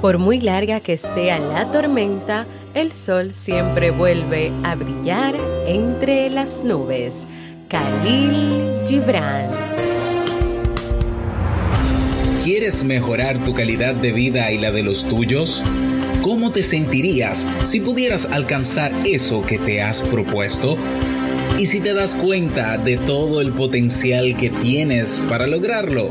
Por muy larga que sea la tormenta, el sol siempre vuelve a brillar entre las nubes. Khalil Gibran. ¿Quieres mejorar tu calidad de vida y la de los tuyos? ¿Cómo te sentirías si pudieras alcanzar eso que te has propuesto? ¿Y si te das cuenta de todo el potencial que tienes para lograrlo?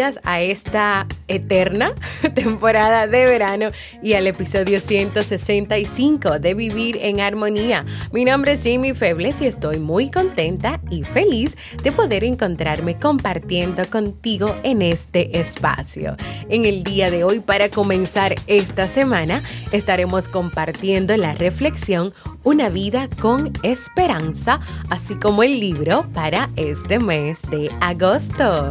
A esta eterna temporada de verano y al episodio 165 de Vivir en Armonía. Mi nombre es Jamie Febles y estoy muy contenta y feliz de poder encontrarme compartiendo contigo en este espacio. En el día de hoy, para comenzar esta semana, estaremos compartiendo la reflexión Una vida con esperanza, así como el libro para este mes de agosto.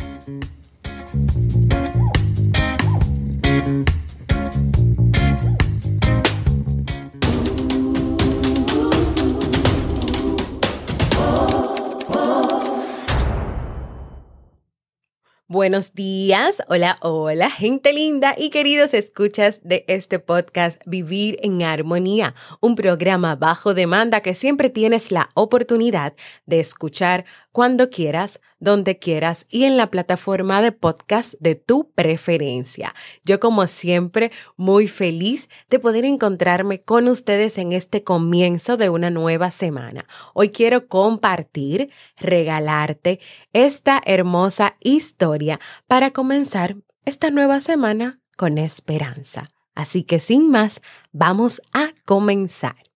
Buenos días, hola, hola, gente linda y queridos escuchas de este podcast Vivir en Armonía, un programa bajo demanda que siempre tienes la oportunidad de escuchar cuando quieras, donde quieras y en la plataforma de podcast de tu preferencia. Yo como siempre muy feliz de poder encontrarme con ustedes en este comienzo de una nueva semana. Hoy quiero compartir, regalarte esta hermosa historia para comenzar esta nueva semana con esperanza. Así que sin más, vamos a comenzar.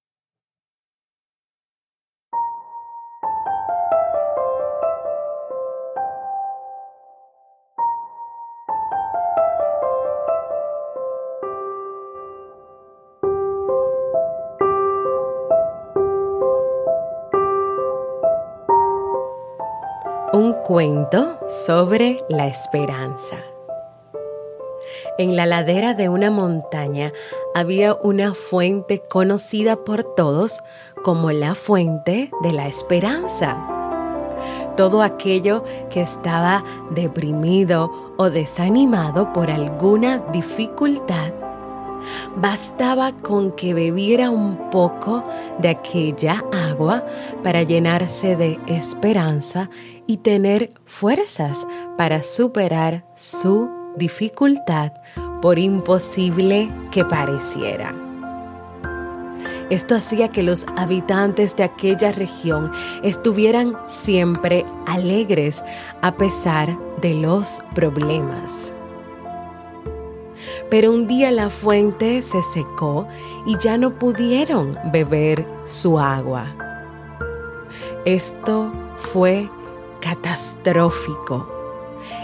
Cuento sobre la esperanza. En la ladera de una montaña había una fuente conocida por todos como la fuente de la esperanza. Todo aquello que estaba deprimido o desanimado por alguna dificultad Bastaba con que bebiera un poco de aquella agua para llenarse de esperanza y tener fuerzas para superar su dificultad por imposible que pareciera. Esto hacía que los habitantes de aquella región estuvieran siempre alegres a pesar de los problemas. Pero un día la fuente se secó y ya no pudieron beber su agua. Esto fue catastrófico.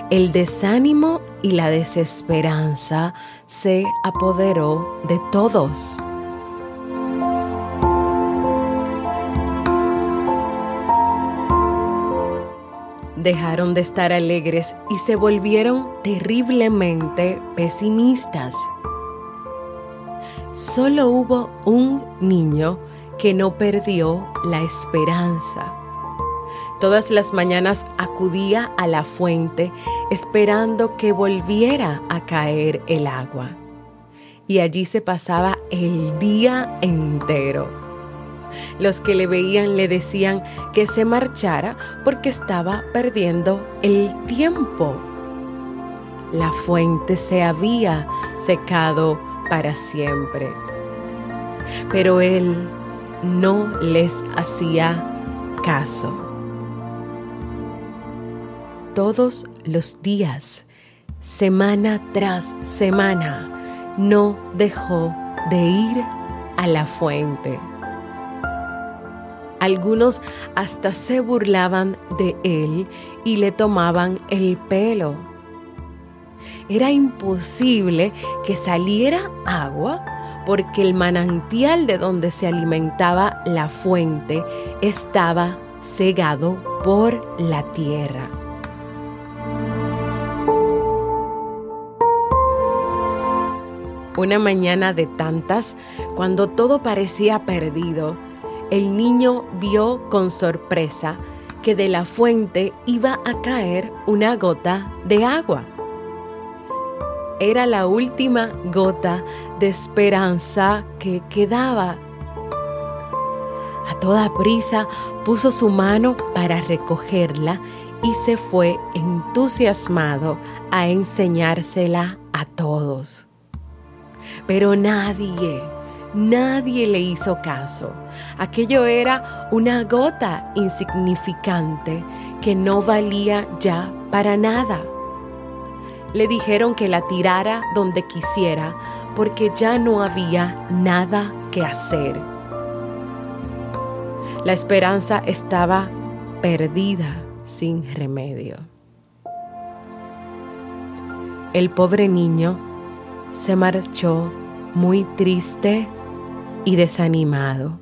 El desánimo y la desesperanza se apoderó de todos. Dejaron de estar alegres y se volvieron terriblemente pesimistas. Solo hubo un niño que no perdió la esperanza. Todas las mañanas acudía a la fuente esperando que volviera a caer el agua. Y allí se pasaba el día entero. Los que le veían le decían que se marchara porque estaba perdiendo el tiempo. La fuente se había secado para siempre. Pero él no les hacía caso. Todos los días, semana tras semana, no dejó de ir a la fuente. Algunos hasta se burlaban de él y le tomaban el pelo. Era imposible que saliera agua porque el manantial de donde se alimentaba la fuente estaba cegado por la tierra. Una mañana de tantas, cuando todo parecía perdido, el niño vio con sorpresa que de la fuente iba a caer una gota de agua. Era la última gota de esperanza que quedaba. A toda prisa puso su mano para recogerla y se fue entusiasmado a enseñársela a todos. Pero nadie, Nadie le hizo caso. Aquello era una gota insignificante que no valía ya para nada. Le dijeron que la tirara donde quisiera porque ya no había nada que hacer. La esperanza estaba perdida sin remedio. El pobre niño se marchó muy triste y desanimado.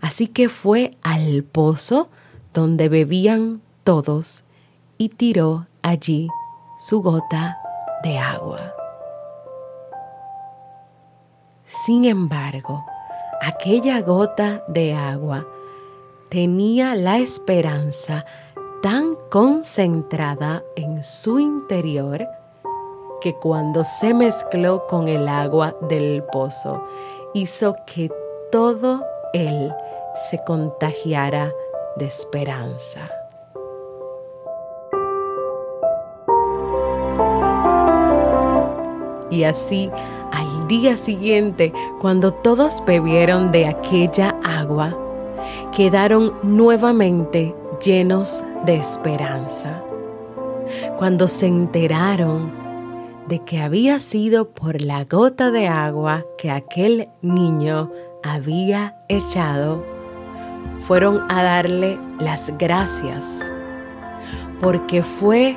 Así que fue al pozo donde bebían todos y tiró allí su gota de agua. Sin embargo, aquella gota de agua tenía la esperanza tan concentrada en su interior que cuando se mezcló con el agua del pozo hizo que todo él se contagiara de esperanza. Y así, al día siguiente, cuando todos bebieron de aquella agua, quedaron nuevamente llenos de esperanza. Cuando se enteraron de que había sido por la gota de agua que aquel niño había echado, fueron a darle las gracias, porque fue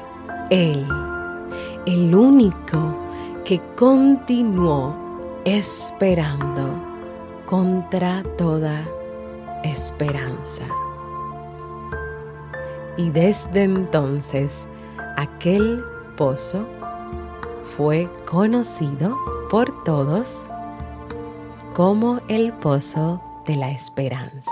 Él el único que continuó esperando contra toda esperanza. Y desde entonces aquel pozo fue conocido por todos como el Pozo de la Esperanza.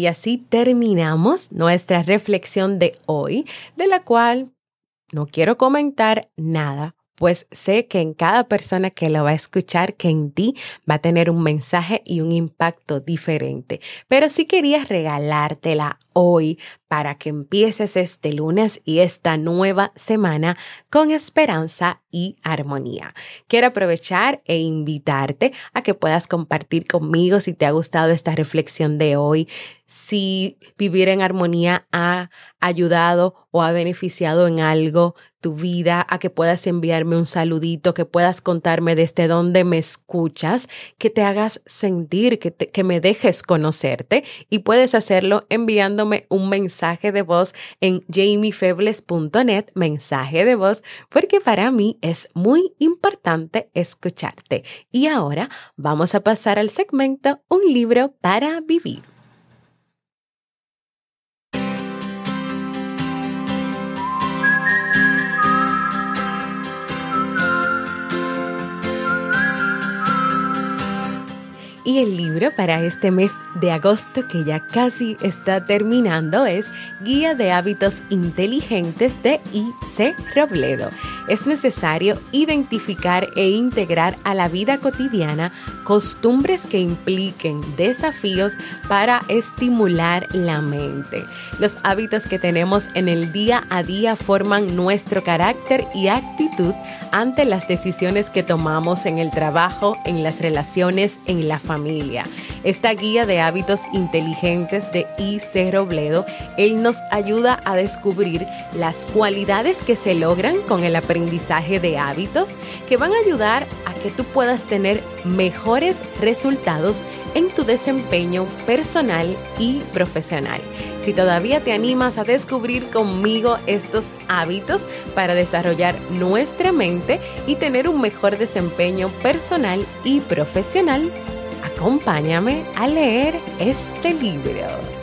Y así terminamos nuestra reflexión de hoy, de la cual no quiero comentar nada pues sé que en cada persona que lo va a escuchar, que en ti va a tener un mensaje y un impacto diferente. Pero si querías regalártela hoy para que empieces este lunes y esta nueva semana con esperanza y armonía. Quiero aprovechar e invitarte a que puedas compartir conmigo si te ha gustado esta reflexión de hoy, si vivir en armonía ha ayudado o ha beneficiado en algo tu vida, a que puedas enviarme un saludito, que puedas contarme desde dónde me escuchas, que te hagas sentir, que, que me dejes conocerte y puedes hacerlo enviándome un mensaje de voz en jamiefebles.net, mensaje de voz, porque para mí es muy importante escucharte. Y ahora vamos a pasar al segmento Un libro para vivir. Y el libro para este mes de agosto, que ya casi está terminando, es Guía de Hábitos Inteligentes de I.C. Robledo. Es necesario identificar e integrar a la vida cotidiana costumbres que impliquen desafíos para estimular la mente. Los hábitos que tenemos en el día a día forman nuestro carácter y actitud ante las decisiones que tomamos en el trabajo, en las relaciones, en la familia. Esta guía de hábitos inteligentes de I.C. Robledo, él nos ayuda a descubrir las cualidades que se logran con el aprendizaje de hábitos que van a ayudar a que tú puedas tener mejores resultados en tu desempeño personal y profesional. Si todavía te animas a descubrir conmigo estos hábitos para desarrollar nuestra mente y tener un mejor desempeño personal y profesional, acompáñame a leer este libro.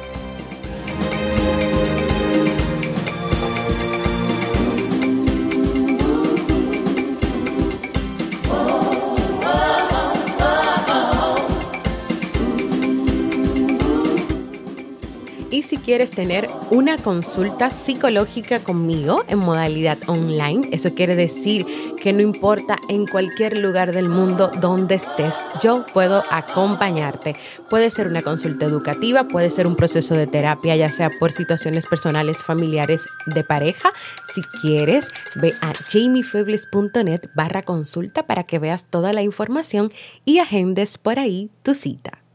Y si quieres tener una consulta psicológica conmigo en modalidad online, eso quiere decir que no importa en cualquier lugar del mundo donde estés, yo puedo acompañarte. Puede ser una consulta educativa, puede ser un proceso de terapia, ya sea por situaciones personales, familiares, de pareja. Si quieres, ve a jamiefebles.net barra consulta para que veas toda la información y agendes por ahí tu cita.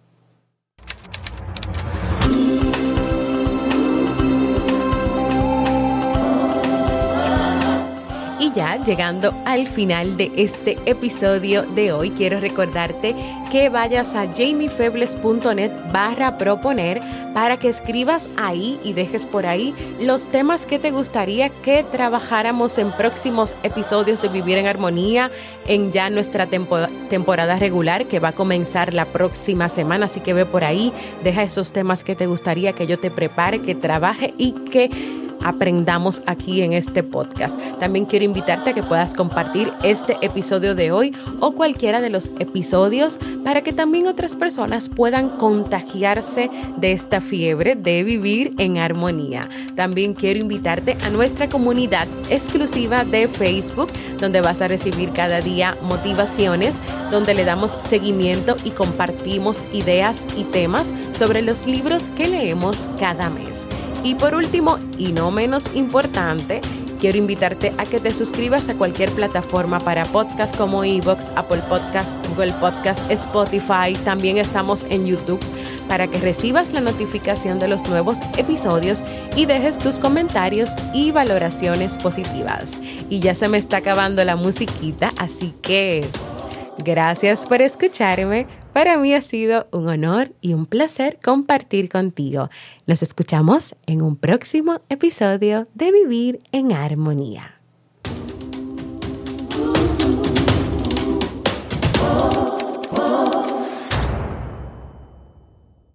Ya llegando al final de este episodio de hoy, quiero recordarte que vayas a jamiefebles.net barra proponer para que escribas ahí y dejes por ahí los temas que te gustaría que trabajáramos en próximos episodios de Vivir en Armonía en ya nuestra temporada regular que va a comenzar la próxima semana. Así que ve por ahí, deja esos temas que te gustaría que yo te prepare, que trabaje y que aprendamos aquí en este podcast. También quiero invitarte a que puedas compartir este episodio de hoy o cualquiera de los episodios para que también otras personas puedan contagiarse de esta fiebre de vivir en armonía. También quiero invitarte a nuestra comunidad exclusiva de Facebook, donde vas a recibir cada día motivaciones, donde le damos seguimiento y compartimos ideas y temas sobre los libros que leemos cada mes. Y por último, y no menos importante, quiero invitarte a que te suscribas a cualquier plataforma para podcast como Evox, Apple Podcast, Google Podcast, Spotify. También estamos en YouTube para que recibas la notificación de los nuevos episodios y dejes tus comentarios y valoraciones positivas. Y ya se me está acabando la musiquita, así que gracias por escucharme. Para mí ha sido un honor y un placer compartir contigo. Nos escuchamos en un próximo episodio de Vivir en Armonía.